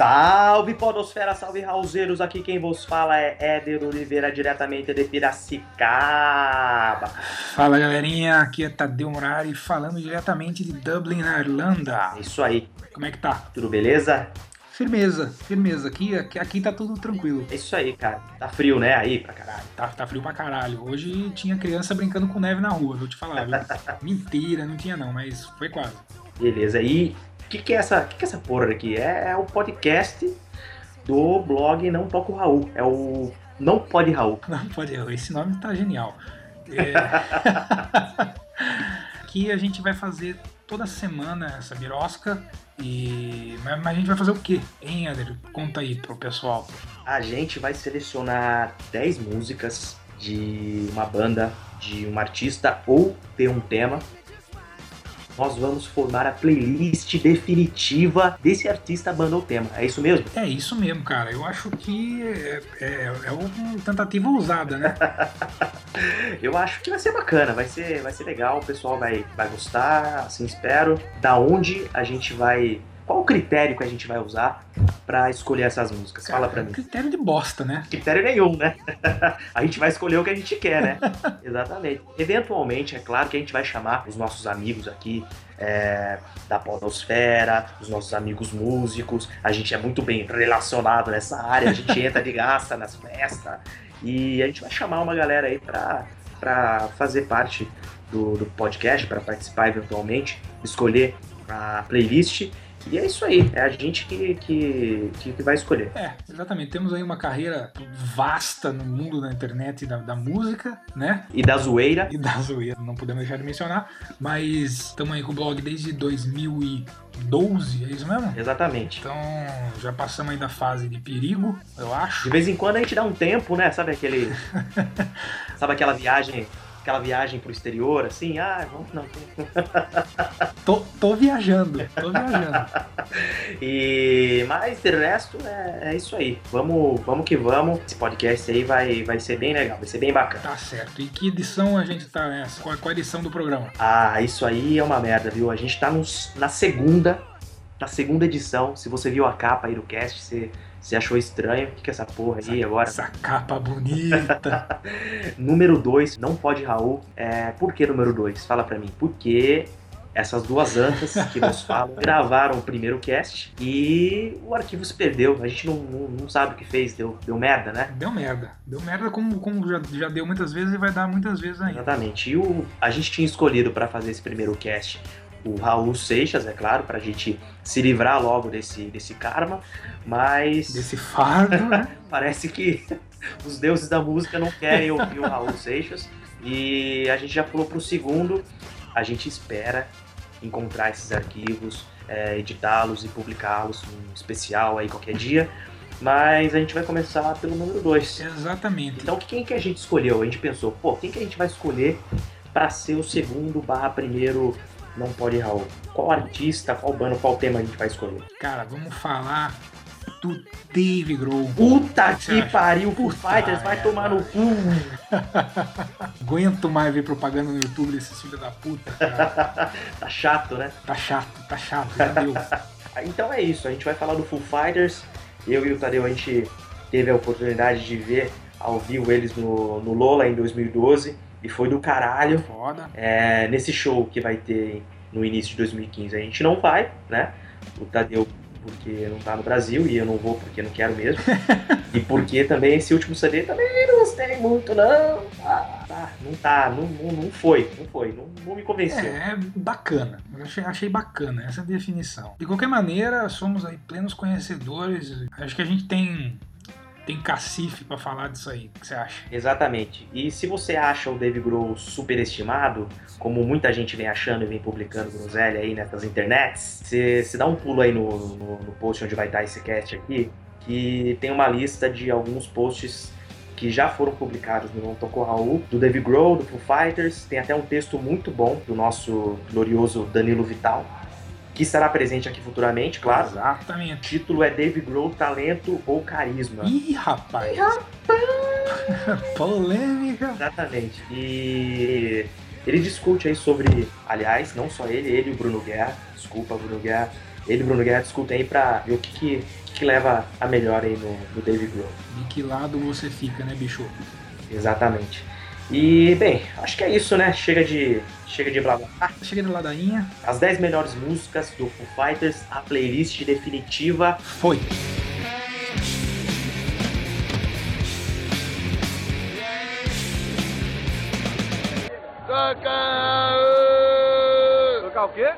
Salve Podosfera, salve Raulzeiros, aqui quem vos fala é Éder Oliveira, diretamente de Piracicaba. Fala galerinha, aqui é Tadeu Murari, falando diretamente de Dublin, na Irlanda. Isso aí. Como é que tá? Tudo beleza? Firmeza, firmeza. Aqui, aqui, aqui tá tudo tranquilo. É isso aí, cara. Tá frio, né? Aí pra caralho. Tá, tá frio pra caralho. Hoje tinha criança brincando com neve na rua, vou te falar, viu? Mentira, não tinha não, mas foi quase. Beleza. E que, que, é essa, que, que é essa porra aqui? É, é o podcast do blog Não Toco Raul. É o Não Pode Raul. Não pode Raul. Esse nome tá genial. É... Aqui a gente vai fazer toda semana essa birosca. E... Mas, a gente vai fazer o quê, hein, Eder? Conta aí pro pessoal. A gente vai selecionar 10 músicas de uma banda, de um artista ou de um tema nós vamos formar a playlist definitiva desse artista banda ou tema. É isso mesmo? É isso mesmo, cara. Eu acho que é, é, é uma tentativa ousada, né? Eu acho que vai ser bacana, vai ser, vai ser legal, o pessoal vai, vai gostar, assim espero. Da onde a gente vai qual o critério que a gente vai usar para escolher essas músicas? Cara, Fala pra mim. Critério de bosta, né? Critério nenhum, né? a gente vai escolher o que a gente quer, né? Exatamente. Eventualmente, é claro que a gente vai chamar os nossos amigos aqui é, da podosfera, os nossos amigos músicos. A gente é muito bem relacionado nessa área, a gente entra de graça nas festas. E a gente vai chamar uma galera aí pra fazer parte do, do podcast, para participar eventualmente, escolher a playlist e é isso aí, é a gente que, que, que, vai escolher. É, exatamente. Temos aí uma carreira vasta no mundo da internet e da, da música, né? E da zoeira. E da zoeira, não podemos deixar de mencionar. Mas estamos aí com o blog desde 2012, é isso mesmo? Exatamente. Então já passamos aí da fase de perigo, eu acho. De vez em quando a gente dá um tempo, né? Sabe aquele. sabe aquela viagem aquela viagem pro exterior, assim, ah, vamos não. tô, tô viajando, tô viajando. e mas de resto é, é, isso aí. Vamos, vamos que vamos. Esse podcast aí vai, vai ser bem legal, vai ser bem bacana. Tá certo. E que edição a gente tá nessa? Qual, qual a edição do programa? Ah, isso aí é uma merda, viu? A gente tá nos, na segunda, na segunda edição. Se você viu a capa aí do cast, você você achou estranho? O que, que é essa porra aí essa, agora? Essa capa bonita. número 2, não pode Raul. É, por que número 2? Fala pra mim. Porque essas duas antas que nos falam gravaram o primeiro cast e o arquivo se perdeu. A gente não, não, não, sabe o que fez, deu, deu merda, né? Deu merda. Deu merda como, como já, já deu muitas vezes e vai dar muitas vezes ainda. Exatamente. E o, a gente tinha escolhido para fazer esse primeiro cast o Raul Seixas, é claro, para a gente se livrar logo desse, desse karma, mas. Desse fardo, né? parece que os deuses da música não querem ouvir o Raul Seixas e a gente já pulou para o segundo. A gente espera encontrar esses arquivos, é, editá-los e publicá-los um especial aí qualquer dia. Mas a gente vai começar pelo número 2. Exatamente. Então quem que a gente escolheu? A gente pensou, pô, quem que a gente vai escolher para ser o segundo barra primeiro não pode Raul. Qual artista, qual banda, qual tema a gente vai escolher? Cara, vamos falar do Dave Grohl. Puta que, que pariu, Foo Fighters, vai tomar no cu. Aguento mais ver propaganda no YouTube desses filhos da puta, cara. tá chato, né? Tá chato, tá chato, já deu. então é isso, a gente vai falar do Foo Fighters. Eu e o Tadeu, a gente teve a oportunidade de ver ao vivo eles no, no Lola em 2012 e foi do caralho. Foda. É, nesse show que vai ter no início de 2015 a gente não vai, né? O Tadeu porque não tá no Brasil e eu não vou porque não quero mesmo. e porque também esse último CD também não gostei muito, não. Ah, tá, não tá, não, não, não foi, não foi, não, não me convenceu. É, é bacana, eu achei, achei bacana essa definição. De qualquer maneira, somos aí plenos conhecedores, acho que a gente tem tem cacife para falar disso aí. O que você acha? Exatamente. E se você acha o Dave Grohl superestimado, como muita gente vem achando e vem publicando groselha aí nessas internets, você, dá um pulo aí no, no, no post onde vai estar esse cast aqui, que tem uma lista de alguns posts que já foram publicados no Não Tocou Raul, do Dave Grohl, do Foo Fighters, tem até um texto muito bom do nosso glorioso Danilo Vital, que estará presente aqui futuramente, claro. Exatamente. O título é Dave Grohl, Talento ou Carisma. Ih, rapaz! Ih, rapaz! Polêmica! Exatamente. E Ele discute aí sobre, aliás, não só ele, ele e o Bruno Guerra, desculpa, Bruno Guerra, ele e o Bruno Guerra discutem aí pra ver o que, que, que leva a melhor aí no, no Dave Grohl. De que lado você fica, né, bicho? Exatamente. E, bem, acho que é isso, né? Chega de, chega de blá blá. Ah, Chega de ladainha. as 10 melhores músicas do Foo Fighters, a playlist definitiva. Foi. Tocar o quê?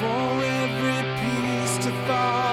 for every piece to fall.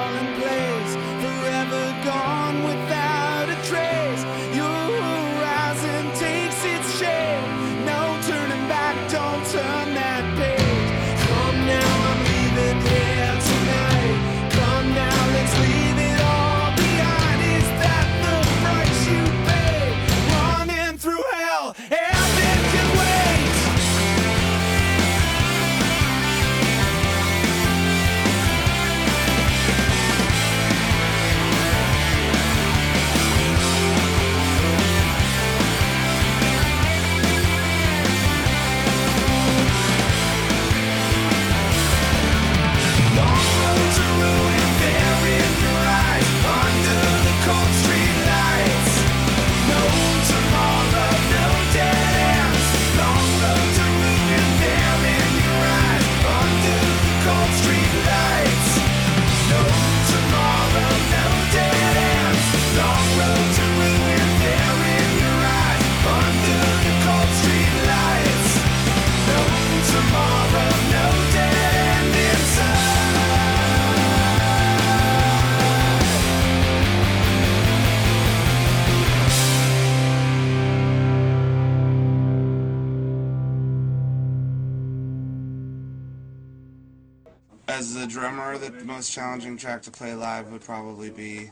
As a drummer, the most challenging track to play live would probably be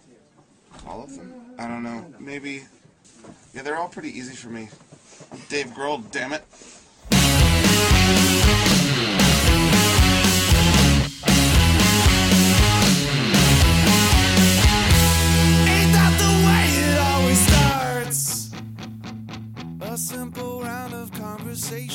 all of them. I don't know. Maybe. Yeah, they're all pretty easy for me. I'm Dave Grohl, damn it. a simple round of conversation.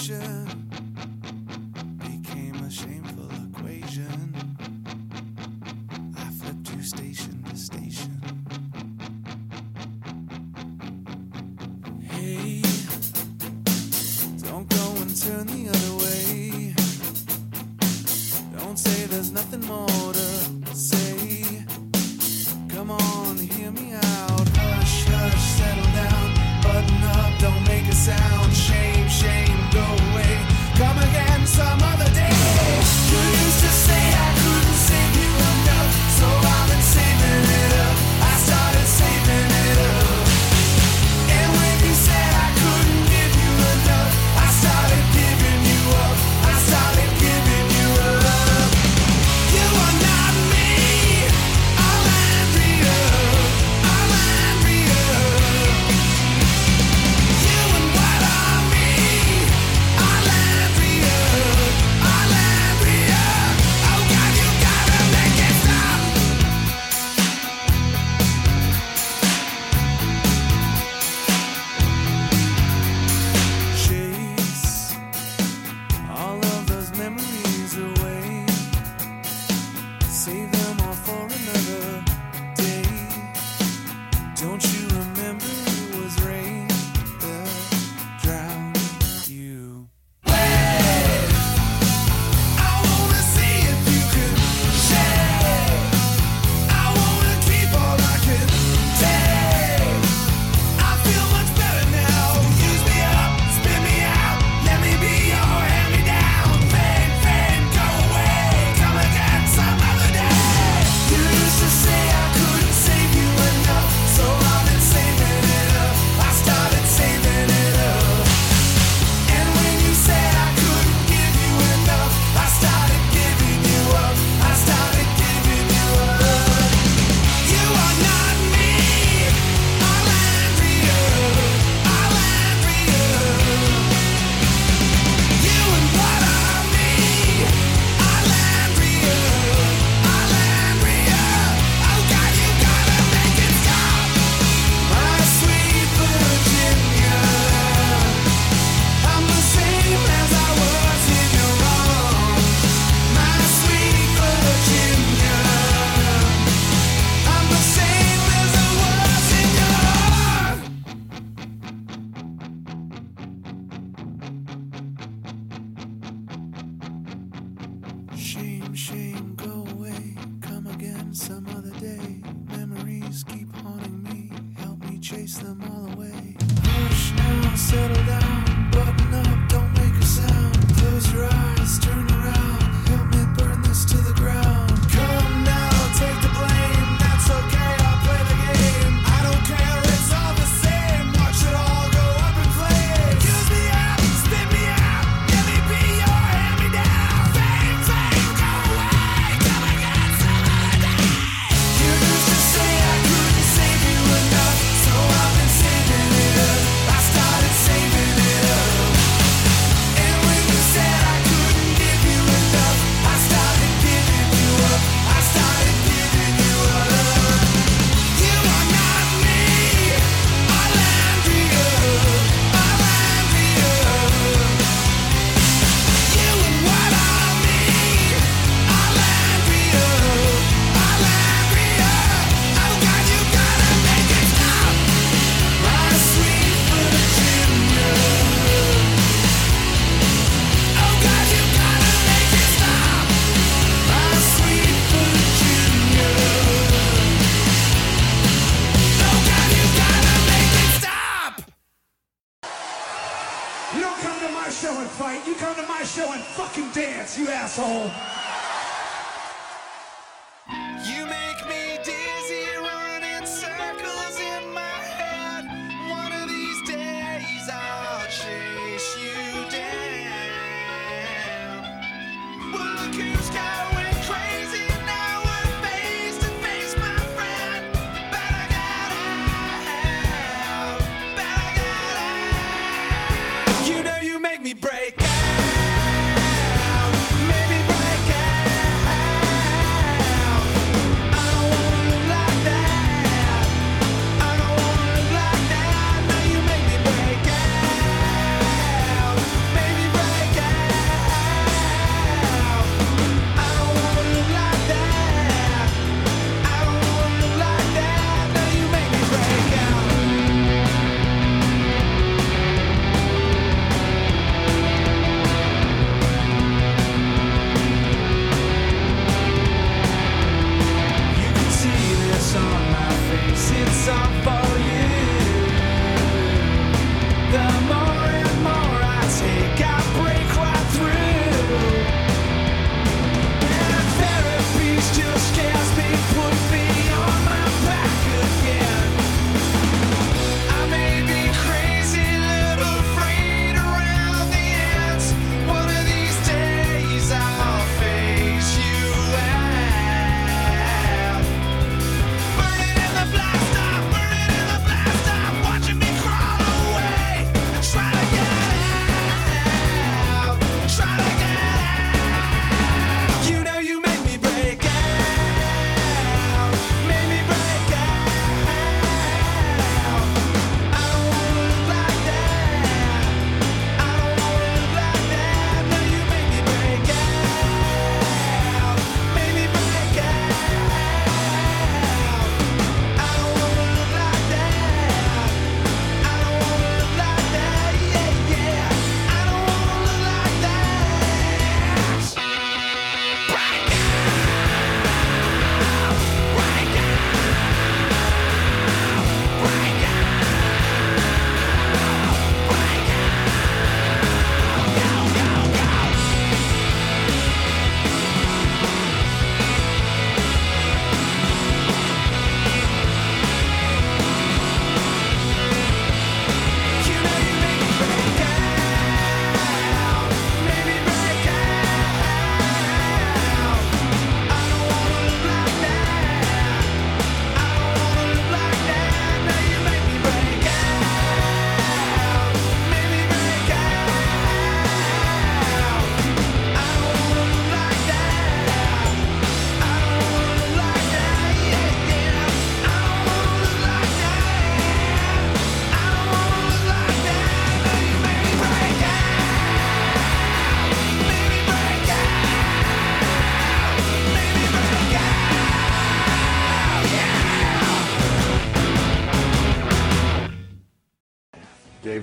shame, shame, go. come to my show and fight. You come to my show and fucking dance, you asshole.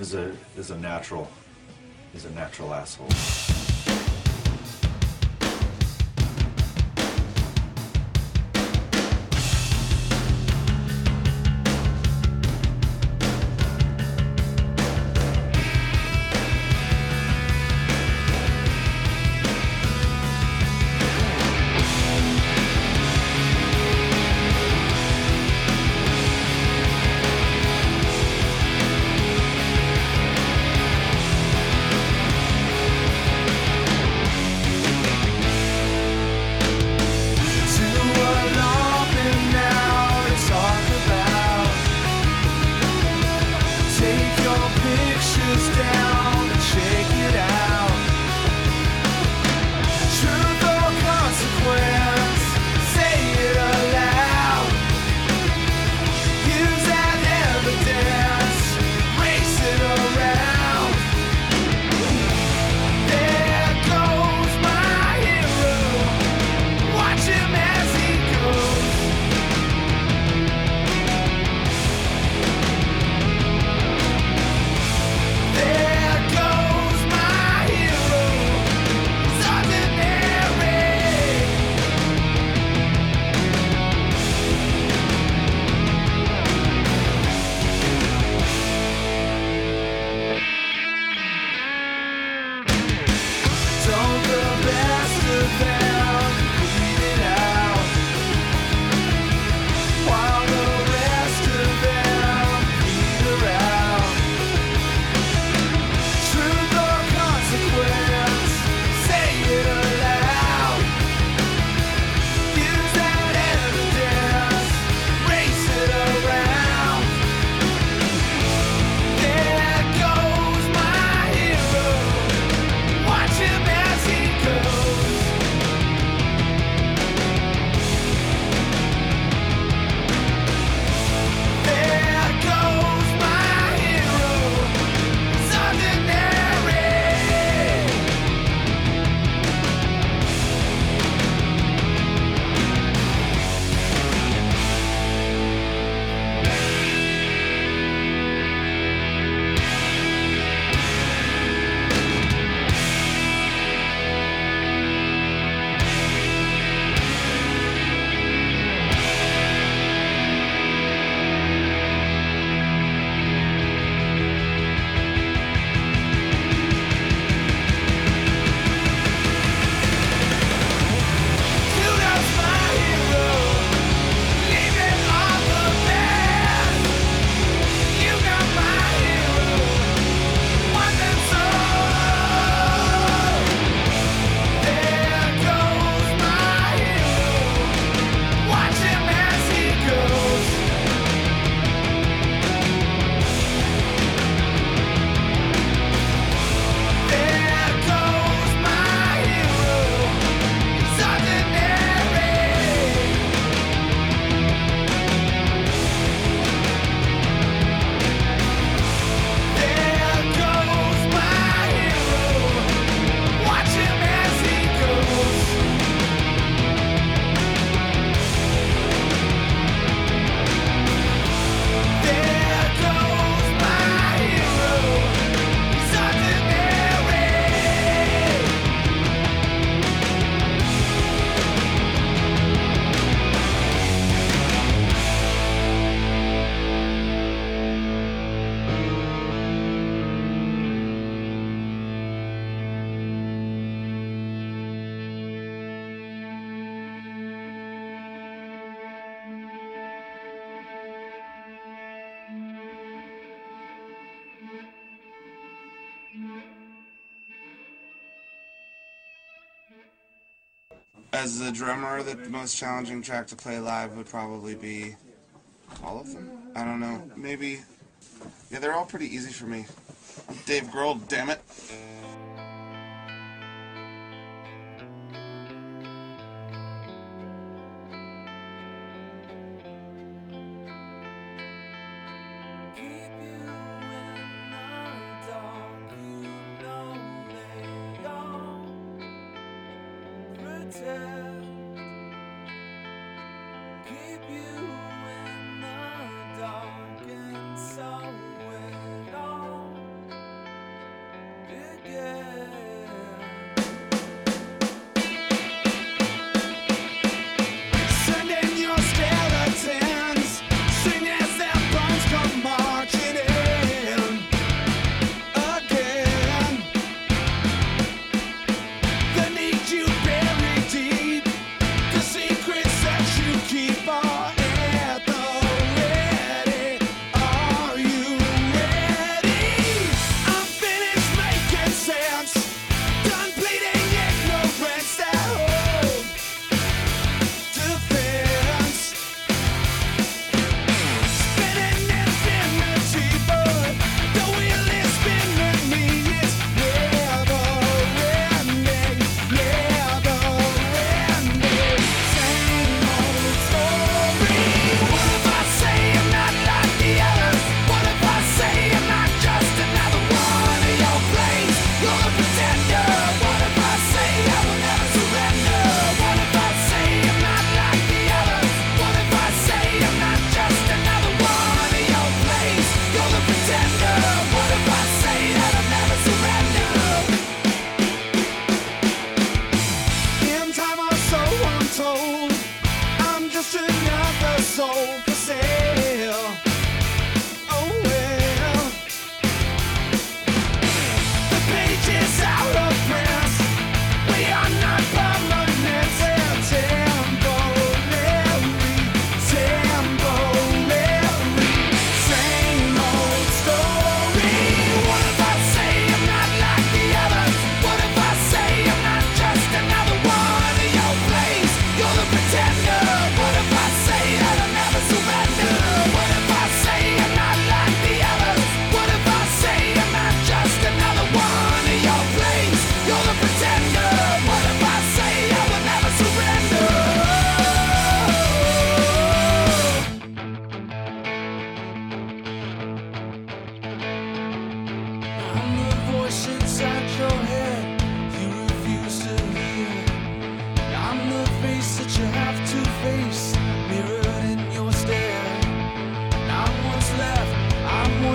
is a is a natural is a natural asshole. As a drummer, the most challenging track to play live would probably be all of them. I don't know. Maybe. Yeah, they're all pretty easy for me. Dave Grohl, damn it.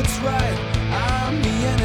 what's right. I'm the enemy.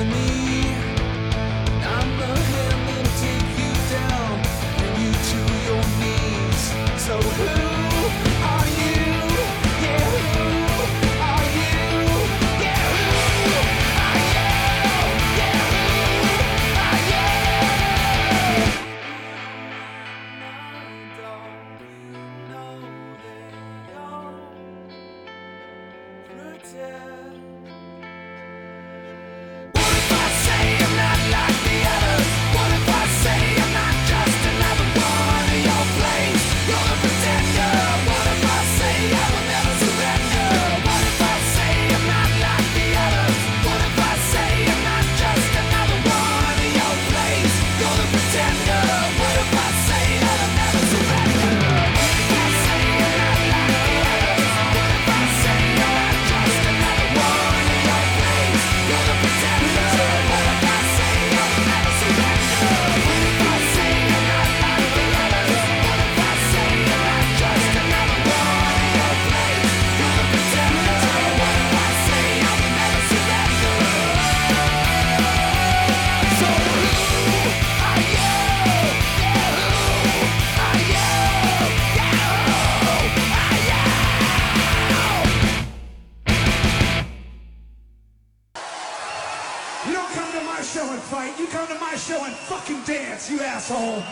You don't come to my show and fight. You come to my show and fucking dance, you asshole.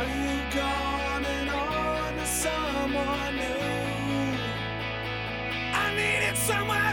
Are you gone and on to someone new? I needed someone.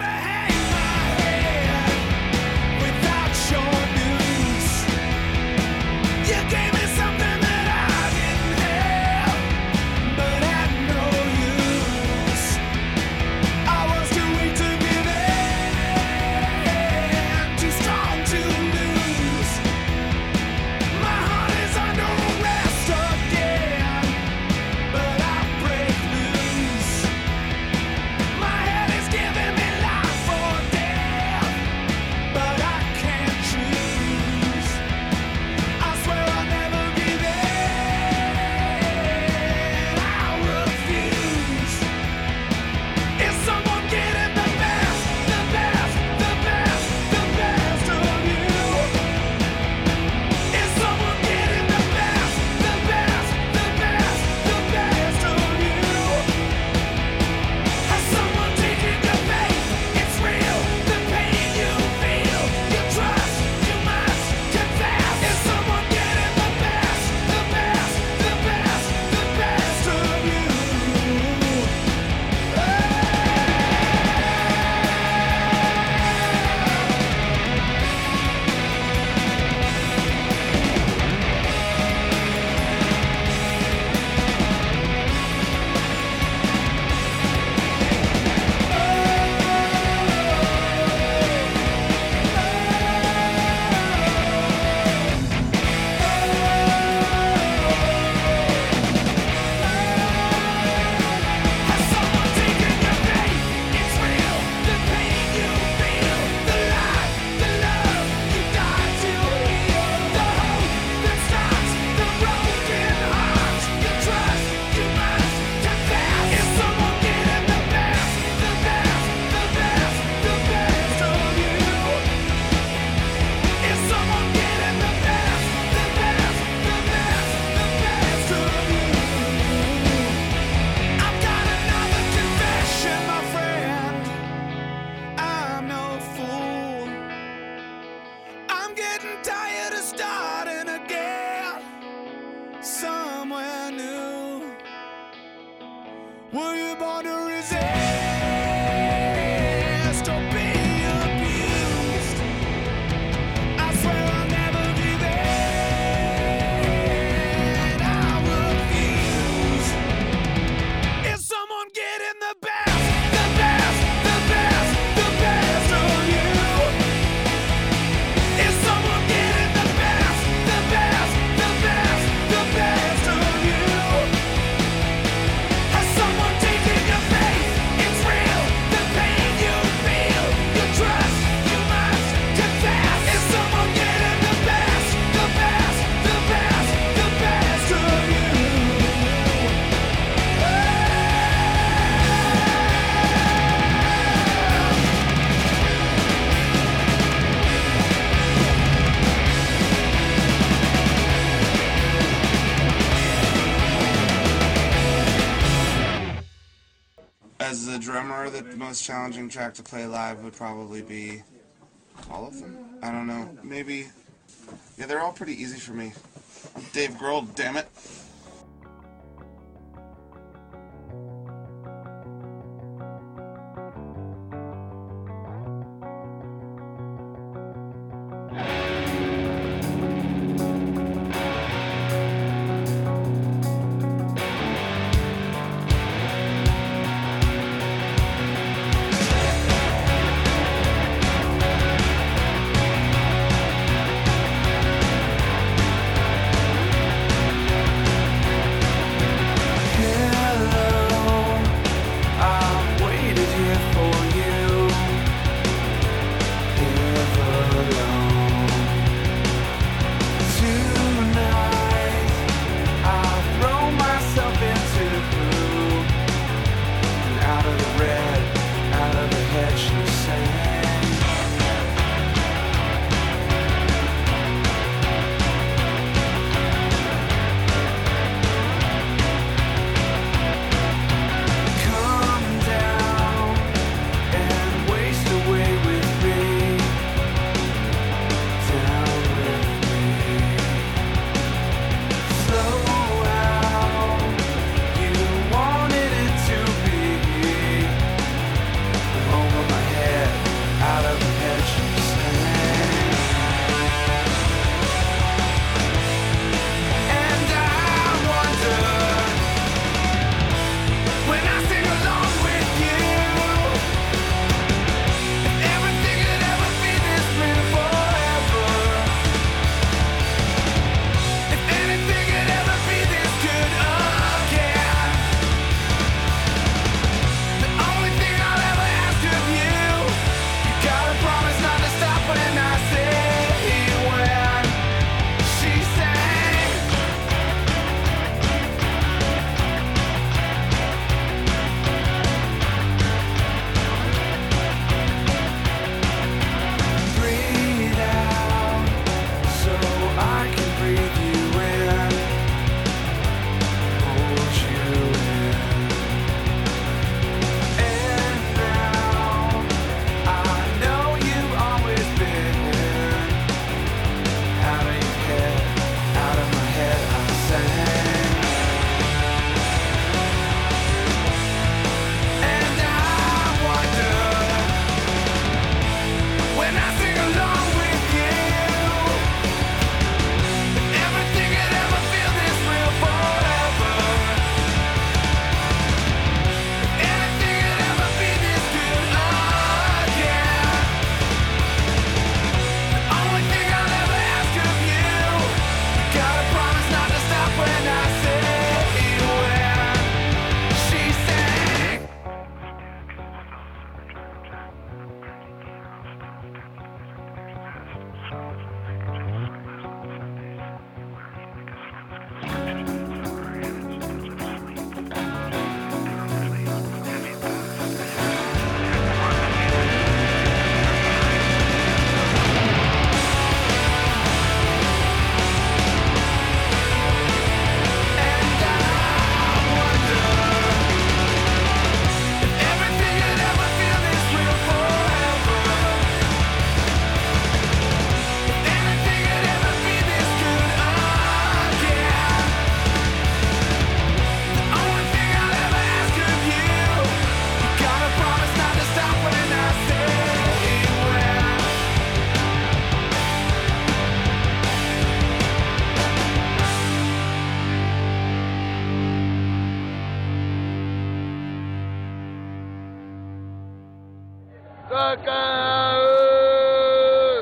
challenging track to play live would probably be all of them. I don't know. Maybe. Yeah, they're all pretty easy for me. Dave Grohl, damn it.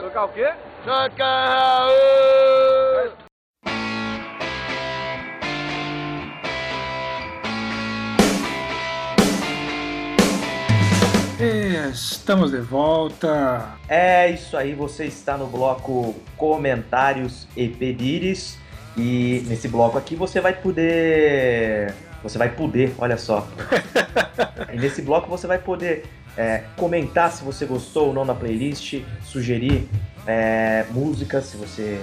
Tocar o quê? Estamos de volta. É isso aí, você está no bloco Comentários e Pedires. E nesse bloco aqui você vai poder. Você vai poder, olha só. e nesse bloco você vai poder é, comentar se você gostou ou não da playlist, sugerir é, músicas, se você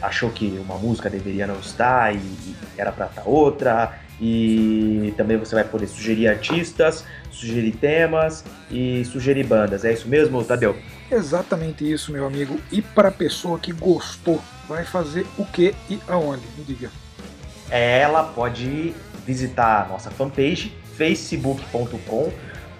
achou que uma música deveria não estar e, e era pra estar outra. E também você vai poder sugerir artistas, sugerir temas e sugerir bandas. É isso mesmo, Tadeu? Exatamente isso, meu amigo. E para a pessoa que gostou, vai fazer o que e aonde? Me diga. Ela pode visitar a nossa fanpage facebook.com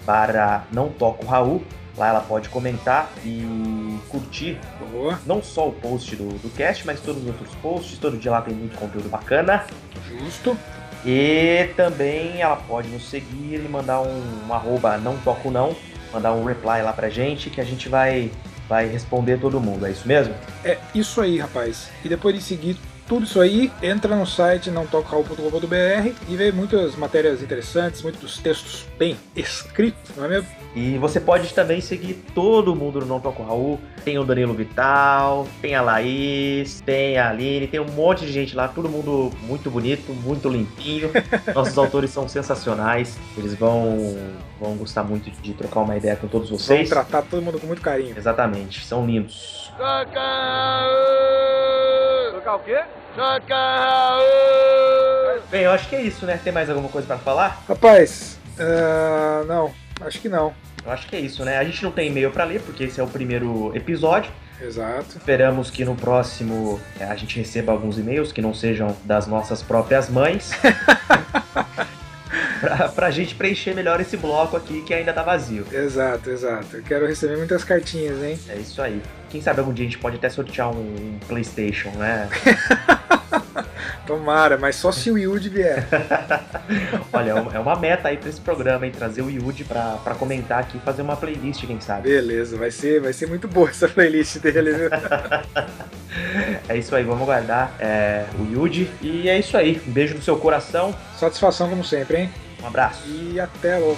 para Não Toco Raul. Lá ela pode comentar e curtir Boa, não só o post do, do cast, mas todos os outros posts. Todo dia lá tem muito conteúdo bacana. justo. E também ela pode nos seguir e mandar um, um arroba não toco não, mandar um reply lá pra gente que a gente vai, vai responder todo mundo, é isso mesmo? É isso aí, rapaz. E depois de seguir tudo isso aí, entra no site nãotocarraul.com.br e vê muitas matérias interessantes, muitos textos bem escritos, não é mesmo? E você pode também seguir todo mundo no Não Toco Raul. Tem o Danilo Vital, tem a Laís, tem a Aline, tem um monte de gente lá, todo mundo muito bonito, muito limpinho. Nossos autores são sensacionais, eles vão, vão gostar muito de trocar uma ideia com todos vocês. tratar todo mundo com muito carinho. Exatamente, são lindos. Tocar o quê? Bem, eu acho que é isso, né? Tem mais alguma coisa pra falar? Rapaz, ah, não, acho que não. Eu acho que é isso, né? A gente não tem e-mail pra ler, porque esse é o primeiro episódio. Exato. Esperamos que no próximo é, a gente receba alguns e-mails que não sejam das nossas próprias mães. pra, pra gente preencher melhor esse bloco aqui que ainda tá vazio. Exato, exato. Eu quero receber muitas cartinhas, hein? É isso aí. Quem sabe algum dia a gente pode até sortear um, um PlayStation, né? Tomara, mas só se o Yudi vier. Olha, é uma- é uma meta aí pra esse programa, hein? Trazer o Yudi pra, pra comentar aqui e fazer uma playlist, quem sabe. Beleza, vai ser, vai ser muito boa essa playlist dele, viu? É isso aí, vamos aguardar é, o Yudi. E é isso aí. Um beijo no seu coração. Satisfação como sempre, hein? Um abraço. E até logo.